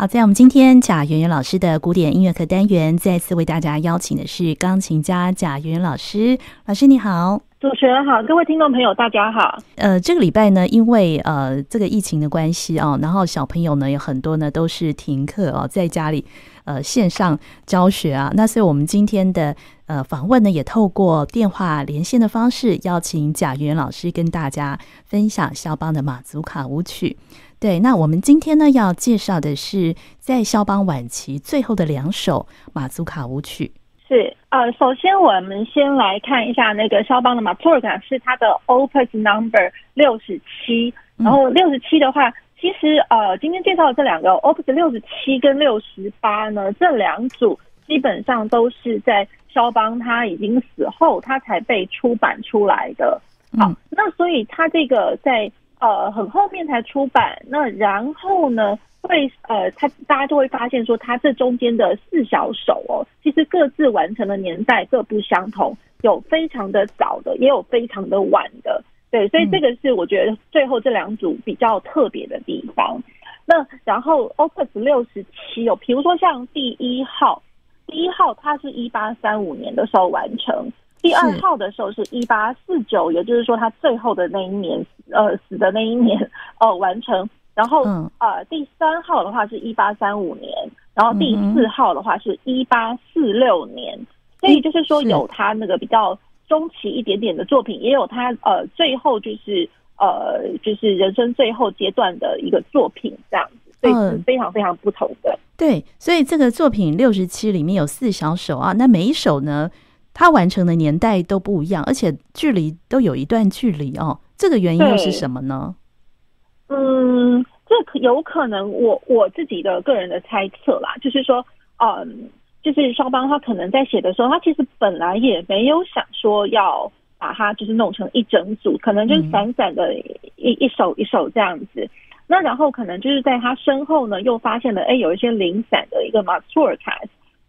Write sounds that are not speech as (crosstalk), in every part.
好，在我们今天贾圆圆老师的古典音乐课单元，再次为大家邀请的是钢琴家贾圆圆老师。老师你好，主持人好，各位听众朋友大家好。呃，这个礼拜呢，因为呃这个疫情的关系哦，然后小朋友呢有很多呢都是停课哦，在家里呃线上教学啊。那所以我们今天的呃访问呢，也透过电话连线的方式，邀请贾圆圆老师跟大家分享肖邦的马祖卡舞曲。对，那我们今天呢要介绍的是在肖邦晚期最后的两首马祖卡舞曲。是，呃，首先我们先来看一下那个肖邦的马祖卡，是他的 Opus Number 六十七。然后六十七的话，其实呃，今天介绍的这两个 Opus 六十七跟六十八呢，这两组基本上都是在肖邦他已经死后，他才被出版出来的。好，那所以他这个在。呃，很后面才出版，那然后呢，会呃，他大家就会发现说，他这中间的四小首哦，其实各自完成的年代各不相同，有非常的早的，也有非常的晚的，对，所以这个是我觉得最后这两组比较特别的地方。那然后 Opus 六十七哦，比如说像第一号，第一号它是一八三五年的时候完成。第二号的时候是一八四九，也就是说他最后的那一年，呃，死的那一年，(laughs) 哦、呃，完成。然后，嗯、呃，第三号的话是一八三五年，然后第四号的话是一八四六年。嗯、所以就是说，有他那个比较中期一点点的作品，也有他呃最后就是呃就是人生最后阶段的一个作品这样子，所以是非常非常不同的。嗯、对，所以这个作品六十七里面有四小首啊，那每一首呢？他完成的年代都不一样，而且距离都有一段距离哦。这个原因又是什么呢？嗯，这有可能我我自己的个人的猜测啦，就是说，嗯，就是肖邦他可能在写的时候，他其实本来也没有想说要把它就是弄成一整组，可能就是散散的一、嗯、一首一首这样子。那然后可能就是在他身后呢，又发现了哎，有一些零散的一个马祖卡。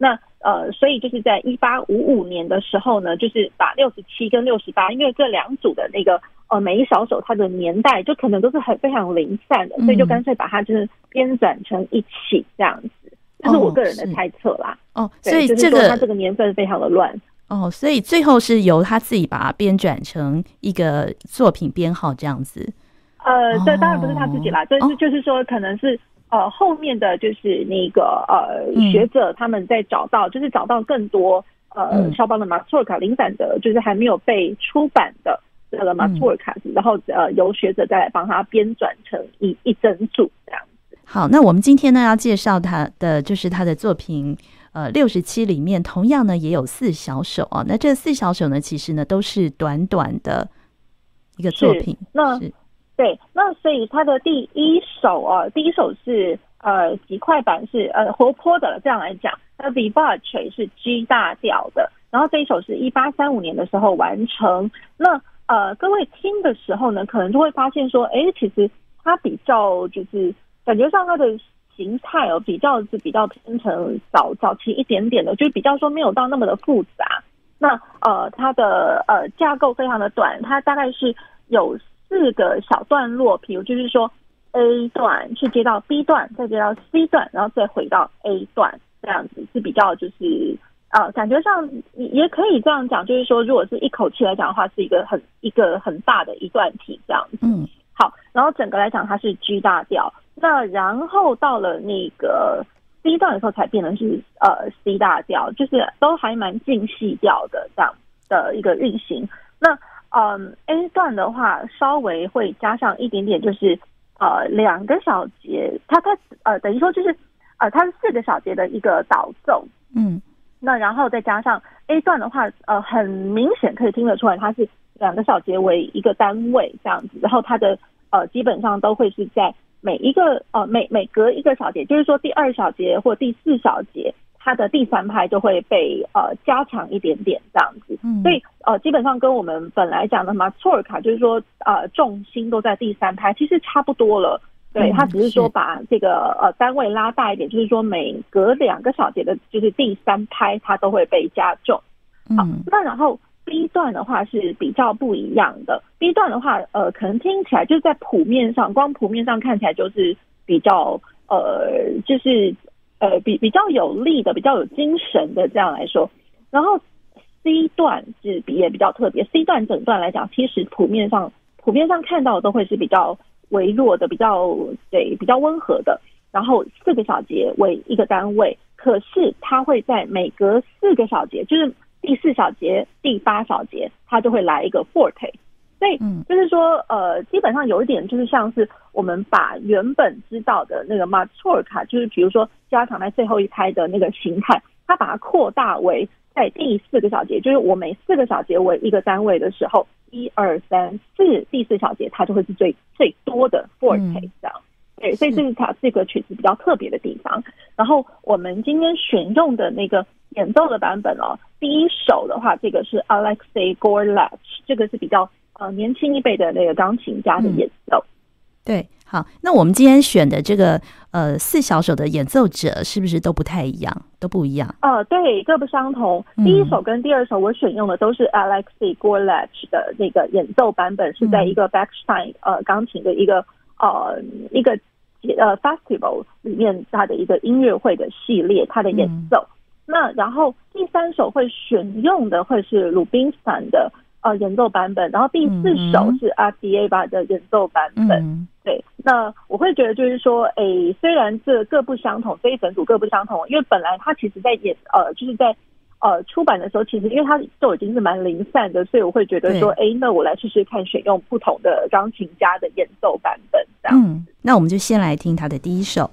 那呃，所以就是在一八五五年的时候呢，就是把六十七跟六十八，因为这两组的那个呃每一小首它的年代就可能都是很非常零散的，所以就干脆把它就是编纂成一起这样子，这是我个人的猜测啦。哦，所以这个它这个年份非常的乱。哦，所以最后是由他自己把它编纂成一个作品编号这样子。呃，这当然不是他自己啦，但是就是说可能是。呃，后面的就是那个呃学者他们在找到，嗯、就是找到更多呃肖邦的马祖卡零散的，就是还没有被出版的这个马祖卡，然后呃由学者再来帮他编纂成一一整组这样子。好，那我们今天呢要介绍他的就是他的作品呃六十七里面同样呢也有四小首啊，那这四小首呢其实呢都是短短的一个作品，那。对，那所以它的第一首啊，第一首是呃极快板是呃活泼的，这样来讲，那 Vivace 是 G 大调的，然后这一首是一八三五年的时候完成。那呃各位听的时候呢，可能就会发现说，哎，其实它比较就是感觉上它的形态哦，比较是比较偏成早早期一点点的，就是比较说没有到那么的复杂。那呃它的呃架构非常的短，它大概是有。四个小段落，比如就是说，A 段去接到 B 段，再接到 C 段，然后再回到 A 段，这样子是比较就是呃，感觉上也可以这样讲，就是说，如果是一口气来讲的话，是一个很一个很大的一段体这样子。嗯，好，然后整个来讲它是 G 大调，那然后到了那个 C 段的时候才变成是呃 C 大调，就是都还蛮近细调的这样的一个运行。那嗯，A 段的话稍微会加上一点点，就是呃两个小节，它它呃等于说就是呃它是四个小节的一个导奏，嗯，那然后再加上 A 段的话，呃很明显可以听得出来它是两个小节为一个单位这样子，然后它的呃基本上都会是在每一个呃每每隔一个小节，就是说第二小节或第四小节。它的第三拍就会被呃加强一点点这样子，嗯、所以呃基本上跟我们本来讲的马祖卡就是说呃重心都在第三拍，其实差不多了。对，它只是说把这个呃单位拉大一点，就是说每隔两个小节的，就是第三拍它都会被加重。好，那然后 B 段的话是比较不一样的，B 段的话呃可能听起来就是在谱面上，光谱面上看起来就是。比较呃，就是呃比比较有力的、比较有精神的这样来说。然后 C 段是比也比较特别，C 段整段来讲，其实普面上普遍上看到的都会是比较微弱的、比较对比较温和的。然后四个小节为一个单位，可是它会在每隔四个小节，就是第四小节、第八小节，它就会来一个 forte。所以就是说，呃，基本上有一点就是像是我们把原本知道的那个 maturka，就是比如说加长在最后一拍的那个形态，它把它扩大为在第四个小节，就是我每四个小节为一个单位的时候，一二三四，第四小节它就会是最最多的 forte 这样。对，所以这是它这个曲子比较特别的地方。然后我们今天选用的那个演奏的版本哦，第一首的话，这个是 Alexei Gorbach，这个是比较。呃，年轻一辈的那个钢琴家的演奏，嗯，对，好，那我们今天选的这个呃四小首的演奏者是不是都不太一样，都不一样？呃，对，各不相同。第一首跟第二首我选用的都是 Alexey Gorlach 的那个演奏版本，是在一个 Backstein 呃钢琴的一个呃一个呃 Festival 里面，他的一个音乐会的系列，他的演奏。嗯、那然后第三首会选用的会是 Rubinstein 的。呃，演奏版本，然后第四首是阿迪 A 吧的演奏版本。嗯、对，那我会觉得就是说，诶、欸，虽然这各不相同，这一整组各不相同，因为本来它其实在演，呃，就是在呃出版的时候，其实因为它就已经是蛮零散的，所以我会觉得说，诶那我来试试看，选用不同的钢琴家的演奏版本这样。嗯，那我们就先来听他的第一首。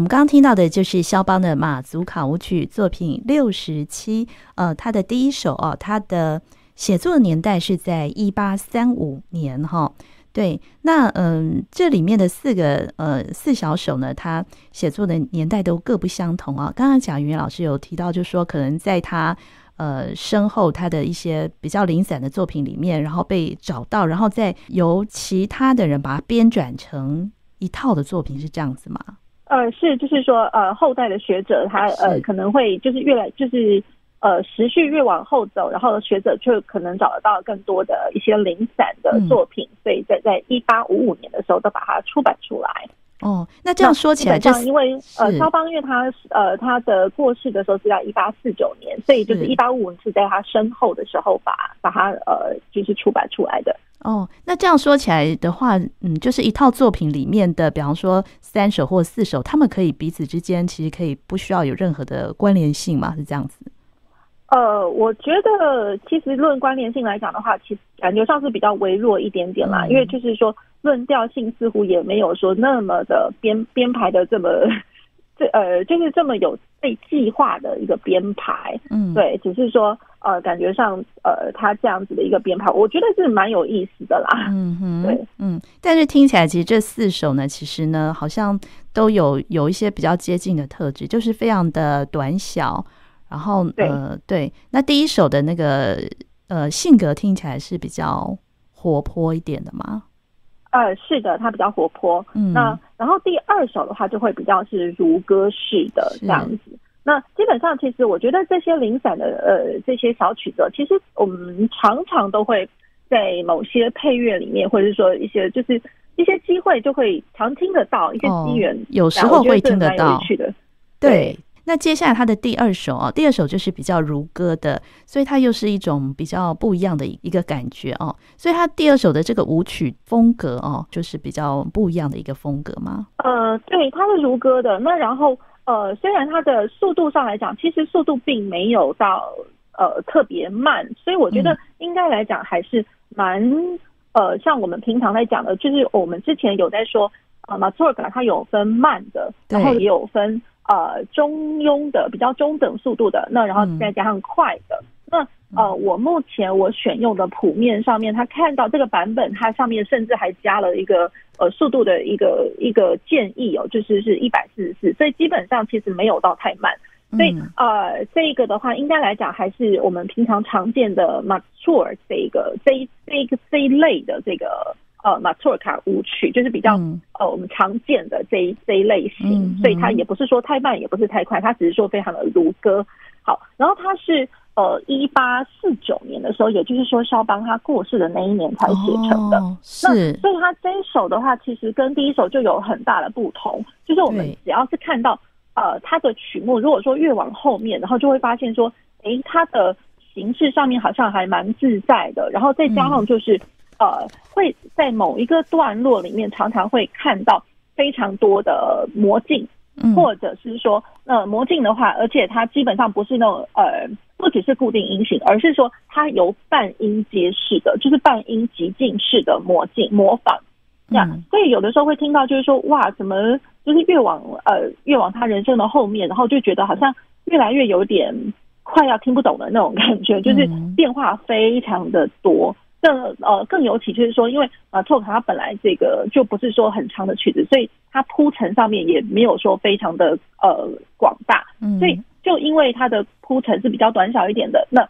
我们刚刚听到的就是肖邦的马祖卡舞曲作品六十七，呃，他的第一首哦，他的写作年代是在一八三五年哈、对，那嗯、这里面的四个呃四小首呢，他写作的年代都各不相同啊。刚刚贾云老师有提到，就说可能在他呃身后他的一些比较零散的作品里面，然后被找到，然后再由其他的人把它编转成一套的作品，是这样子吗？呃，是，就是说，呃，后代的学者他呃可能会就是越来就是呃时序越往后走，然后学者就可能找得到更多的一些零散的作品，嗯、所以在在一八五五年的时候都把它出版出来。哦，那这样说起来，这样，因为呃，肖邦因为他呃他的过世的时候是在一八四九年，所以就是一八五五是在他身后的时候把把他呃就是出版出来的。哦，那这样说起来的话，嗯，就是一套作品里面的，比方说三首或四首，他们可以彼此之间其实可以不需要有任何的关联性嘛？是这样子？呃，我觉得其实论关联性来讲的话，其实感觉上是比较微弱一点点啦，嗯、因为就是说论调性似乎也没有说那么的编编排的这么。(laughs) 这呃，就是这么有被计划的一个编排，嗯，对，只是说呃，感觉上呃，他这样子的一个编排，我觉得是蛮有意思的啦，嗯哼，(laughs) 对，嗯，但是听起来其实这四首呢，其实呢，好像都有有一些比较接近的特质，就是非常的短小，然后呃，对，那第一首的那个呃性格听起来是比较活泼一点的吗？呃，是的，它比较活泼。嗯，那然后第二首的话就会比较是如歌式的这样子。那基本上，其实我觉得这些零散的呃这些小曲子，其实我们常常都会在某些配乐里面，或者是说一些就是一些机会就会常听得到一些机缘，哦，有时候会听得到。对。那接下来他的第二首哦，第二首就是比较如歌的，所以它又是一种比较不一样的一个感觉哦。所以他第二首的这个舞曲风格哦，就是比较不一样的一个风格吗？呃，对，它是如歌的。那然后呃，虽然它的速度上来讲，其实速度并没有到呃特别慢，所以我觉得应该来讲还是蛮呃，像我们平常在讲的，就是我们之前有在说呃，Mazurka 它有分慢的，然后也有分。呃，中庸的比较中等速度的，那然后再加上快的，嗯、那呃，我目前我选用的谱面上面，他看到这个版本，它上面甚至还加了一个呃速度的一个一个建议哦，就是是一百四十四，所以基本上其实没有到太慢，所以呃，这个的话应该来讲还是我们平常常见的 Mature 这个这一这一个这一类的这个。呃，马托尔卡舞曲就是比较、嗯、呃我们常见的这一这一类型，嗯、所以它也不是说太慢，也不是太快，它只是说非常的如歌。好，然后它是呃一八四九年的时候，也就是说肖邦他过世的那一年才写成的。哦、那所以他这一首的话，其实跟第一首就有很大的不同，就是我们只要是看到呃它的曲目，如果说越往后面，然后就会发现说，诶，它的形式上面好像还蛮自在的，然后再加上就是。嗯呃，会在某一个段落里面常常会看到非常多的魔镜，嗯、或者是说，呃，魔镜的话，而且它基本上不是那种呃，不只是固定音型，而是说它由半音阶式的，就是半音极进式的魔镜模仿，这样，嗯、所以有的时候会听到就是说，哇，怎么就是越往呃越往他人生的后面，然后就觉得好像越来越有点快要听不懂的那种感觉，就是变化非常的多。更呃更尤其就是说，因为呃托卡它本来这个就不是说很长的曲子，所以它铺陈上面也没有说非常的呃广大，嗯，所以就因为它的铺陈是比较短小一点的，那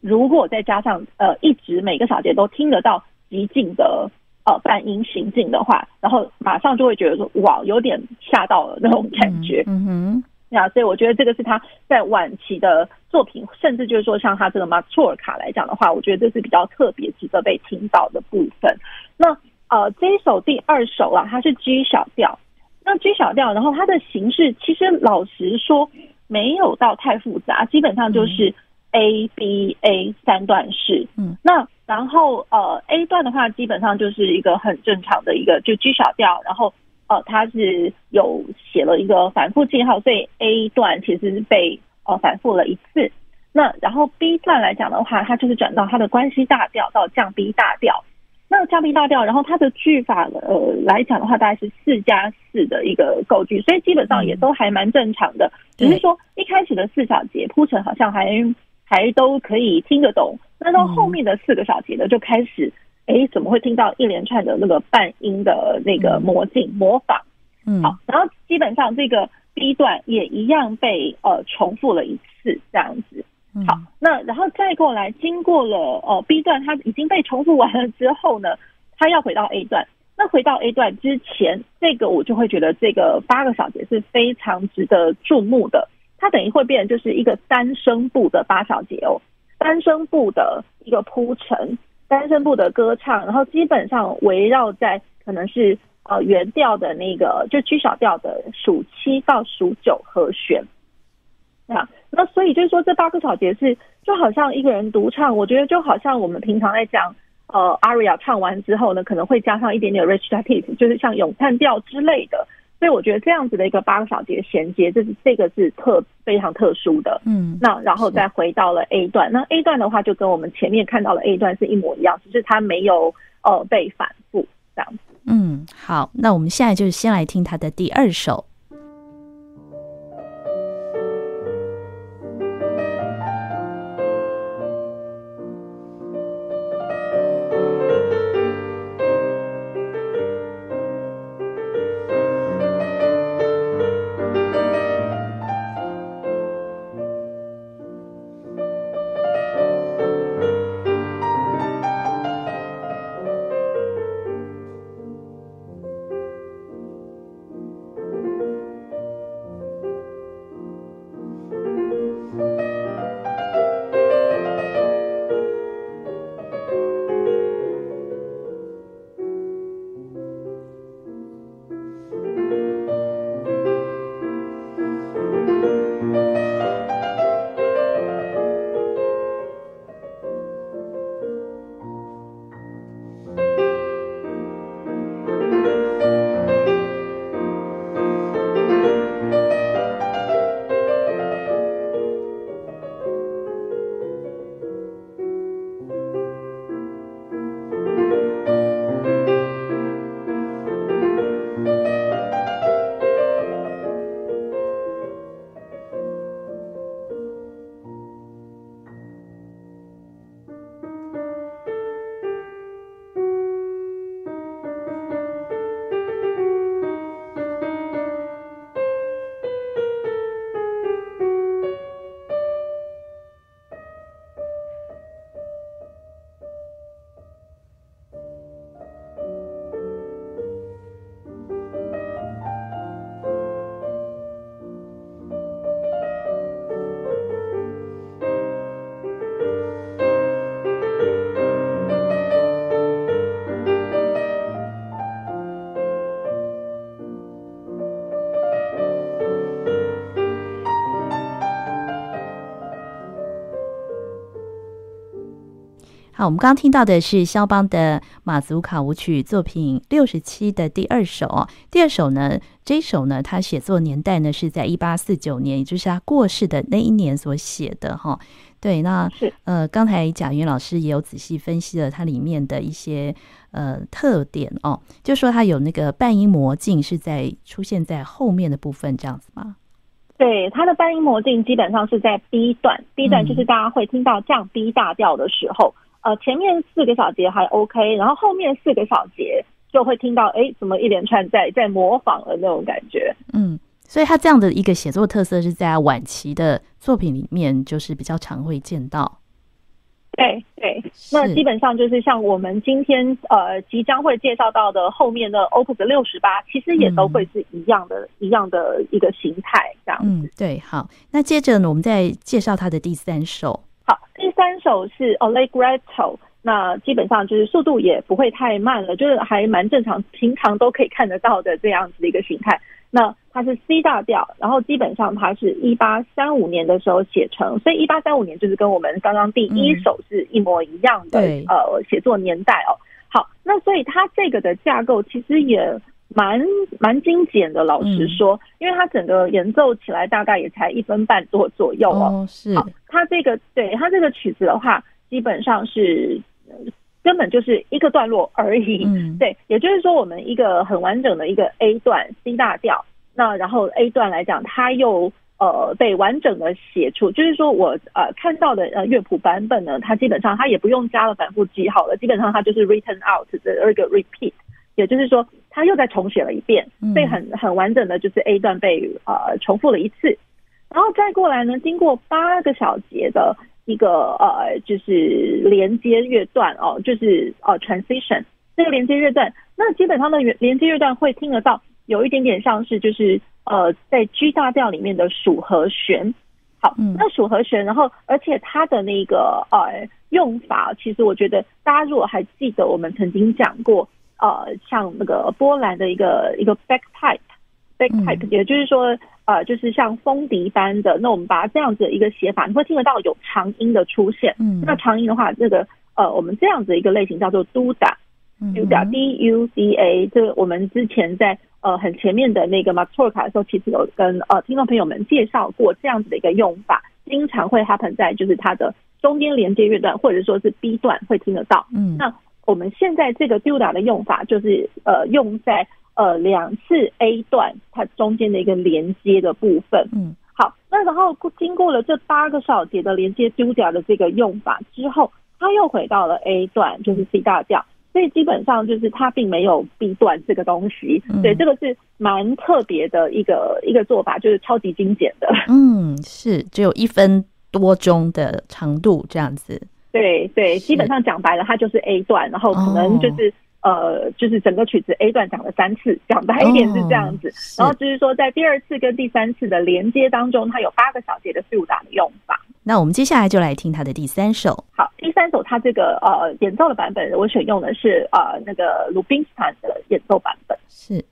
如果再加上呃一直每个小节都听得到急进的呃半音行进的话，然后马上就会觉得说哇有点吓到了那种感觉，嗯，嗯哼。啊，所以我觉得这个是他在晚期的作品，甚至就是说像他这个马祖尔卡来讲的话，我觉得这是比较特别值得被听到的部分。那呃，这一首第二首啊，它是 G 小调。那 G 小调，然后它的形式其实老实说没有到太复杂，基本上就是 A B A 三段式。嗯，那然后呃 A 段的话，基本上就是一个很正常的一个就 G 小调，然后。哦，它是有写了一个反复记号，所以 A 段其实是被呃反复了一次。那然后 B 段来讲的话，它就是转到它的关系大调到降 B 大调。那降 B 大调，然后它的句法呃来讲的话，大概是四加四的一个构句，所以基本上也都还蛮正常的。只是说一开始的四小节铺陈好像还还都可以听得懂，那到后面的四个小节呢，就开始。哎，怎么会听到一连串的那个半音的那个模进模仿？嗯，好，然后基本上这个 B 段也一样被呃重复了一次，这样子。好，那然后再过来，经过了呃 B 段，它已经被重复完了之后呢，它要回到 A 段。那回到 A 段之前，这个我就会觉得这个八个小节是非常值得注目的。它等于会变成就是一个单声部的八小节哦，单声部的一个铺陈。单声部的歌唱，然后基本上围绕在可能是呃原调的那个就 G 小调的属七到属九和弦，啊，那所以就是说这八个小节是就好像一个人独唱，我觉得就好像我们平常在讲呃 aria 唱完之后呢，可能会加上一点点 recitative，就是像咏叹调之类的。所以我觉得这样子的一个八个小节衔接，这是这个是特非常特殊的。嗯，那然后再回到了 A 段，那 A 段的话就跟我们前面看到的 A 段是一模一样，只是它没有呃被反复这样子。嗯，好，那我们现在就先来听它的第二首。好，我们刚刚听到的是肖邦的马祖卡舞曲作品六十七的第二首哦。第二首呢，这一首呢，他写作年代呢是在一八四九年，也就是他过世的那一年所写的哈。对，那是呃，刚才贾云老师也有仔细分析了它里面的一些呃特点哦，就说它有那个半音魔镜是在出现在后面的部分，这样子吗？对，它的半音魔镜基本上是在 B 段，B 段就是大家会听到降 B 大调的时候。嗯呃，前面四个小节还 OK，然后后面四个小节就会听到，哎，怎么一连串在在模仿的那种感觉。嗯，所以他这样的一个写作特色是在晚期的作品里面，就是比较常会见到。对对，那基本上就是像我们今天呃即将会介绍到的后面的 Opus 六十八，其实也都会是一样的、嗯、一样的一个形态这样子。嗯，对，好，那接着呢，我们再介绍他的第三首。好，第三首是 Allegretto，那基本上就是速度也不会太慢了，就是还蛮正常，平常都可以看得到的这样子的一个形态。那它是 C 大调，然后基本上它是一八三五年的时候写成，所以一八三五年就是跟我们刚刚第一首是一模一样的、嗯、呃写作年代哦。好，那所以它这个的架构其实也。蛮蛮精简的，老实说，嗯，因为它整个演奏起来大概也才一分半多左右哦。哦是，它这个对它这个曲子的话，基本上是根本就是一个段落而已。嗯，(laughs) 对，也就是说，我们一个很完整的一个 A 段 C 大调，那然后 A 段来讲，它又呃被完整的写出，就是说我呃看到的呃乐谱版本呢，它基本上它也不用加了反复记号了，基本上它就是 written out 的一个 repeat。也就是说，他又再重写了一遍，所以很很完整的，就是 A 段被呃重复了一次，然后再过来呢，经过八个小节的一个呃就是连接乐段哦，就是呃 transition 这个连接乐段，那基本上的连接乐段会听得到有一点点像是就是呃在 G 大调里面的属和弦，好，那属和弦，然后而且它的那个呃用法，其实我觉得大家如果还记得我们曾经讲过。呃，像那个波兰的一个一个 backpipe，backpipe，也就是说，呃，就是像风笛般的。那我们把它这样子的一个写法，你会听得到有长音的出现。嗯，那长音的话，这个呃，我们这样子的一个类型叫做 duda，duda，d u d a。这我们之前在呃很前面的那个 maturka 的时候，其实有跟呃听众朋友们介绍过这样子的一个用法，经常会 happen 在就是它的中间连接乐段，或者说是 B 段会听得到。嗯，那。我们现在这个 duda 的用法就是呃用在呃两次 A 段它中间的一个连接的部分。嗯，好，那然后经过了这八个小节的连接 duda 的这个用法之后，它又回到了 A 段，就是 C 大调。所以基本上就是它并没有 B 段这个东西。对，这个是蛮特别的一个一个做法，就是超级精简的。嗯，是只有一分多钟的长度这样子。对对，基本上讲白了，它就是 A 段，然后可能就是、哦、呃，就是整个曲子 A 段讲了三次，讲白一点是这样子。哦、然后就是说，在第二次跟第三次的连接当中，它有八个小节的 fuga 的用法。那我们接下来就来听它的第三首。好，第三首它这个呃演奏的版本，我选用的是呃那个鲁宾斯坦的演奏版本。是。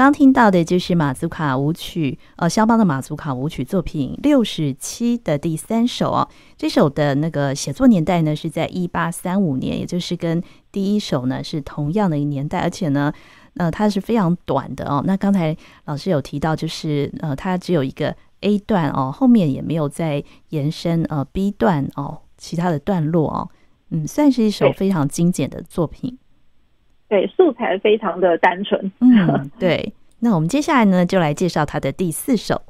刚刚听到的就是马祖卡舞曲，呃，肖邦的马祖卡舞曲作品六十七的第三首哦。这首的那个写作年代呢是在一八三五年，也就是跟第一首呢是同样的一年代，而且呢，呃，它是非常短的哦。那刚才老师有提到，就是呃，它只有一个 A 段哦，后面也没有再延伸呃 B 段哦，其他的段落哦，嗯，算是一首非常精简的作品。对，素材非常的单纯。嗯，(laughs) 对。那我们接下来呢，就来介绍他的第四首。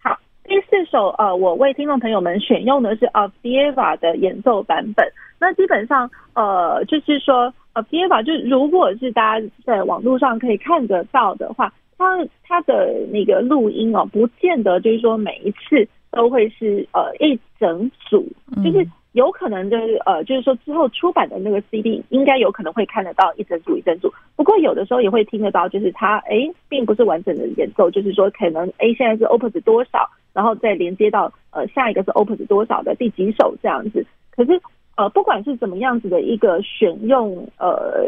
好，第四首呃，我为听众朋友们选用的是 Avdeeva 的演奏版本。那基本上呃，就是说 Avdeeva 就如果是大家在网络上可以看得到的话，它它的那个录音哦，不见得就是说每一次都会是呃一整组，就是。有可能就是呃，就是说之后出版的那个 CD 应该有可能会看得到一整组一整组，不过有的时候也会听得到，就是它哎，并不是完整的演奏，就是说可能哎现在是 Opus 多少，然后再连接到呃下一个是 Opus 多少的第几首这样子。可是呃，不管是怎么样子的一个选用呃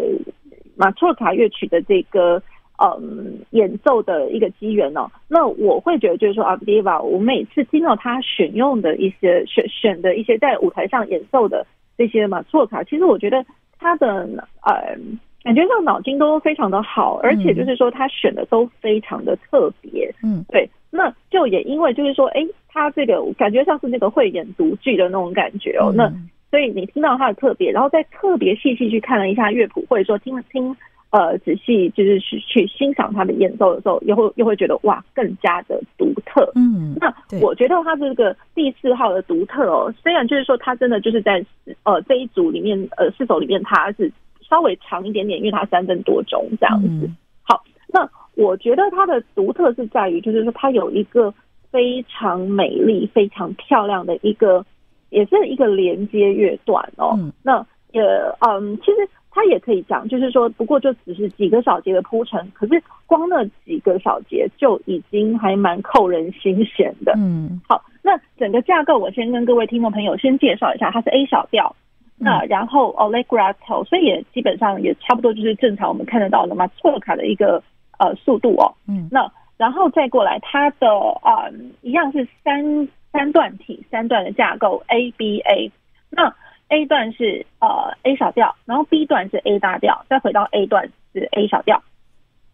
马祖卡乐曲的这个。嗯，演奏的一个机缘哦，那我会觉得就是说，Avdeeva，我每次听到他选用的一些选选的一些在舞台上演奏的这些马祖卡，其实我觉得他的呃感觉上脑筋都非常的好，而且就是说他选的都非常的特别，嗯，对，那就也因为就是说，哎，他这个感觉像是那个慧眼独具的那种感觉哦，那所以你听到他的特别，然后再特别细细去看了一下乐谱，或者说听了听。呃，仔细就是去去欣赏他的演奏的时候，又会又会觉得哇，更加的独特。嗯，那我觉得他这个第四号的独特哦，虽然就是说他真的就是在呃这一组里面呃四首里面他是稍微长一点点，因为他三分多钟这样子。嗯、好，那我觉得它的独特是在于，就是说它有一个非常美丽、非常漂亮的一个，也是一个连接乐段哦。嗯、那也嗯，其实。他也可以讲，就是说，不过就只是几个小节的铺陈，可是光那几个小节就已经还蛮扣人心弦的。嗯，好，那整个架构我先跟各位听众朋友先介绍一下，它是 A 小调，那然后 Allegretto，所以也基本上也差不多就是正常我们看得到的马错卡的一个呃速度哦。嗯，那然后再过来，它的啊、呃、一样是三三段体，三段的架构 A B A，那。A 段是呃 A 小调，然后 B 段是 A 大调，再回到 A 段是 A 小调。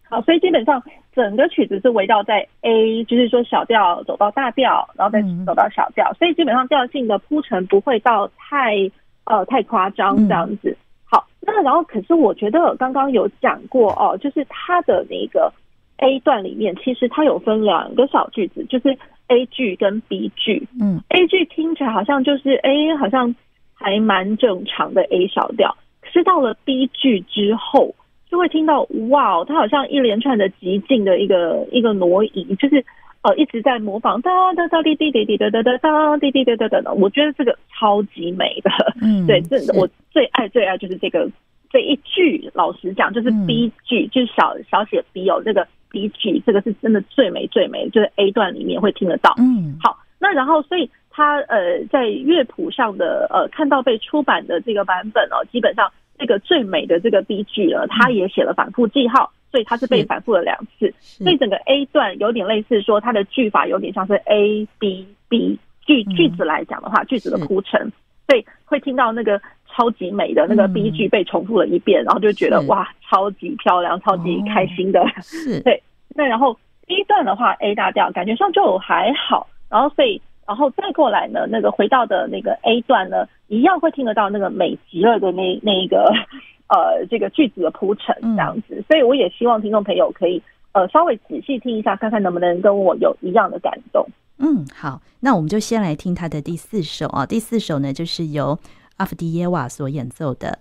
好，所以基本上整个曲子是围绕在 A，就是说小调走到大调，然后再走到小调，所以基本上调性的铺陈不会到太呃太夸张这样子。好，那然后可是我觉得刚刚有讲过哦，就是它的那个 A 段里面，其实它有分两个小句子，就是 A 句跟 B 句。嗯，A 句听起来好像就是 A 好像。还蛮正常的 A 小调，可是到了 B 句之后，就会听到哇，它好像一连串的极尽的一个一个挪移，就是呃一直在模仿哒哒哒滴滴滴滴哒哒哒哒滴滴哒哒哒，我觉得这个超级美的，嗯，对，这我最爱最爱就是这个这一句，老实讲就是 B 句，就是小小写 B 哦，这个 B 句，这个是真的最美最美，就是 A 段里面会听得到，嗯，好，那然后所以。他呃，在乐谱上的呃，看到被出版的这个版本哦，基本上这个最美的这个 B 句呢，他也写了反复记号，所以他是被反复了两次。所以整个 A 段有点类似说，它的句法有点像是 A B B 句句子来讲的话，句子的铺陈，所以会听到那个超级美的那个 B 句被重复了一遍，然后就觉得哇，超级漂亮，超级开心的。是，(laughs) 对。那然后 B 段的话，A 大调感觉上就还好，然后所以。然后再过来呢，那个回到的那个 A 段呢，一样会听得到那个美极了的那那一个 (laughs) 呃这个句子的铺陈这样子，所以我也希望听众朋友可以呃稍微仔细听一下，看看能不能跟我有一样的感动。嗯，好，那我们就先来听他的第四首啊，第四首呢就是由阿夫迪耶娃所演奏的。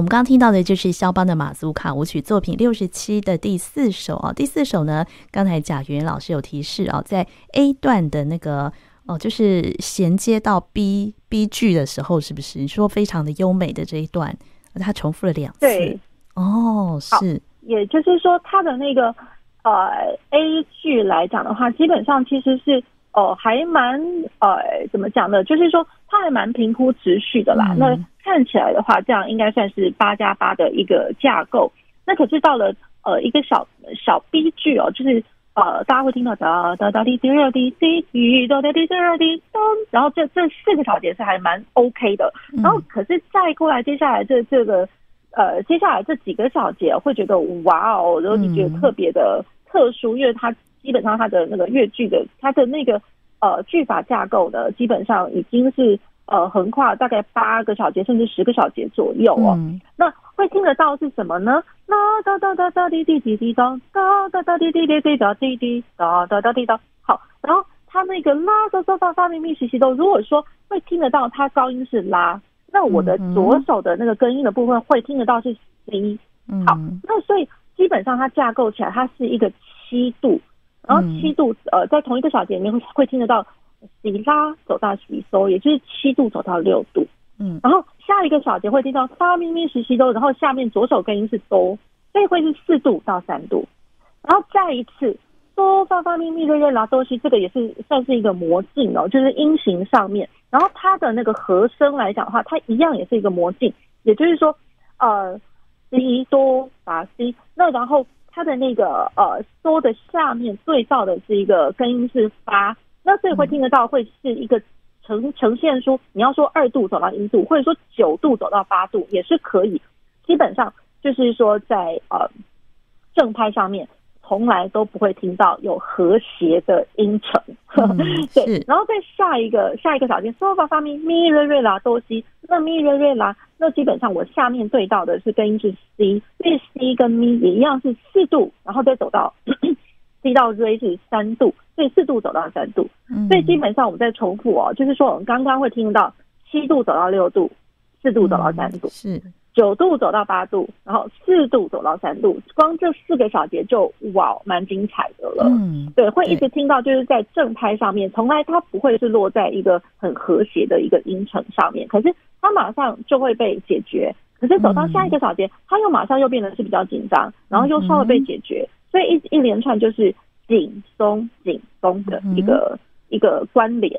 我们刚刚听到的就是肖邦的马祖卡舞曲作品六十七的第四首啊。第四首呢，刚才贾圆圆老师有提示啊，在 A 段的那个哦，就是衔接到 B B 句的时候，是不是？你说非常的优美的这一段，它重复了两次。对，哦，是，也就是说，它的那个呃 A 句来讲的话，基本上其实是。哦，还蛮呃，怎么讲呢？就是说，它还蛮平铺直叙的啦。嗯、那看起来的话，这样应该算是八加八的一个架构。那可是到了呃一个小小 B 句哦，就是呃大家会听到哒哒哒滴滴哒滴滴滴哒哒滴哒滴咚，然后这这四个小节是还蛮 OK 的。然后可是再过来接下来这这个呃接下来这几个小节会觉得哇哦，然后你觉得特别的特殊，因为它。基本上它的那个乐句的，它的那个呃句法架构呢，基本上已经是呃横跨大概八个小节甚至十个小节左右哦。嗯、那会听得到是什么呢？哒哒哒哒哒滴滴滴滴哒哒哒哒滴滴滴滴哒滴滴哒哒哒滴哒。好，然后它那个拉嗦嗦发发咪咪西西哆，如果说会听得到它高音是拉，那我的左手的那个根音的部分会听得到是 C。好，那所以基本上它架构起来，它是一个七度。然后七度，呃，在同一个小节里面会听得到西拉走到西嗦，也就是七度走到六度。嗯，然后下一个小节会听到发咪咪西西哆，然后下面左手根音是哆，所以会是四度到三度。然后再一次哆发发咪咪瑞瑞拉哆西，这个也是算是一个魔镜哦，就是音型上面。然后它的那个和声来讲的话，它一样也是一个魔镜，也就是说，呃，西哆发西，那然后。它的那个呃哆的下面对照的是一个根音是发，那所以会听得到会是一个呈呈现出你要说二度走到一度，或者说九度走到八度也是可以。基本上就是说在呃正拍上面从来都不会听到有和谐的音程，嗯、(laughs) 对。然后再下一个下一个小节嗦发发咪咪瑞瑞拉哆西，那咪瑞瑞拉。那基本上我下面对到的是根音是 C，所以 C 跟咪也一样是四度，然后再走到 C 到 Re 是三度，所以四度走到三度。所以基本上我们在重复哦，就是说我们刚刚会听到七度走到六度，四度走到三度，是九度走到八度，然后四度走到三度。光这四个小节就哇，蛮精彩的了。嗯，对，会一直听到就是在正拍上面，从来它不会是落在一个很和谐的一个音程上面，可是。它马上就会被解决，可是走到下一个小节，它又马上又变得是比较紧张，然后又稍微被解决，所以一一连串就是紧松紧松的一个一个关联，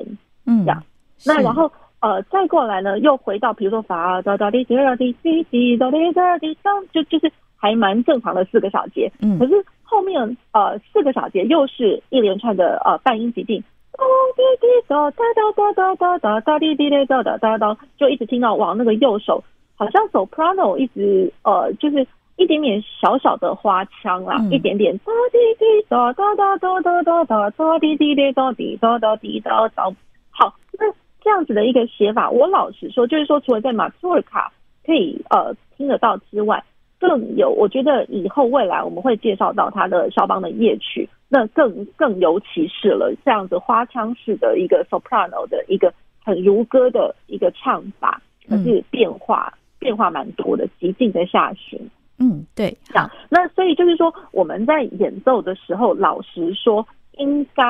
嗯，这样。那然后呃再过来呢，又回到比如说发哆哆滴哆滴滴滴哆滴哆滴哆，就就是还蛮正常的四个小节，嗯，可是后面呃四个小节又是一连串的呃半音急进。咚滴滴哒哒哒哒哒哒哒滴滴哒哒哒哒，就一直听到往那个右手，好像 soprano 一直呃，就是一点点小小的花腔啦，一点点哒滴滴哒哒哒哒哒哒哒哒滴滴哒哒滴哒哒滴哒哒。好，那这样子的一个写法，我老实说，就是说，除了在马祖尔卡可以呃听得到之外，更有，我觉得以后未来我们会介绍到他的肖邦的夜曲。那更更尤其是了，这样子花腔式的一个 soprano 的一个很如歌的一个唱法，可是变化、嗯、变化蛮多的，极尽的下行。嗯，对，这样。那所以就是说，我们在演奏的时候，老实说，应该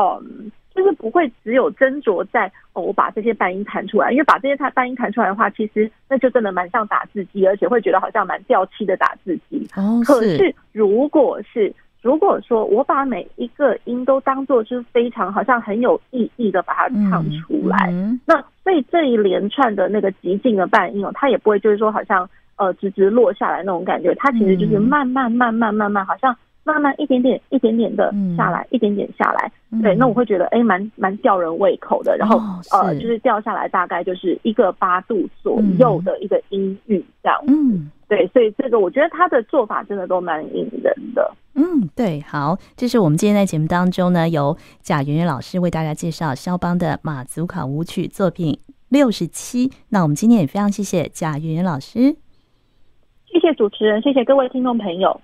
嗯，就是不会只有斟酌在哦，我把这些半音弹出来，因为把这些半音弹出来的话，其实那就真的蛮像打字机，而且会觉得好像蛮掉漆的打字机。哦，可是如果是如果说我把每一个音都当做是非常好像很有意义的把它唱出来，嗯嗯、那所以这一连串的那个急进的半音哦，它也不会就是说好像呃直直落下来那种感觉，它其实就是慢慢慢慢慢慢，好像慢慢一点点一点点的下来，嗯、一点点下来。对，那我会觉得哎，蛮蛮吊人胃口的。然后、哦、呃，就是掉下来大概就是一个八度左右的一个音域这样。嗯。对，所以这个我觉得他的做法真的都蛮引人的。嗯，对，好，这是我们今天在节目当中呢，由贾圆圆老师为大家介绍肖邦的马祖卡舞曲作品六十七。那我们今天也非常谢谢贾圆圆老师，谢谢主持人，谢谢各位听众朋友。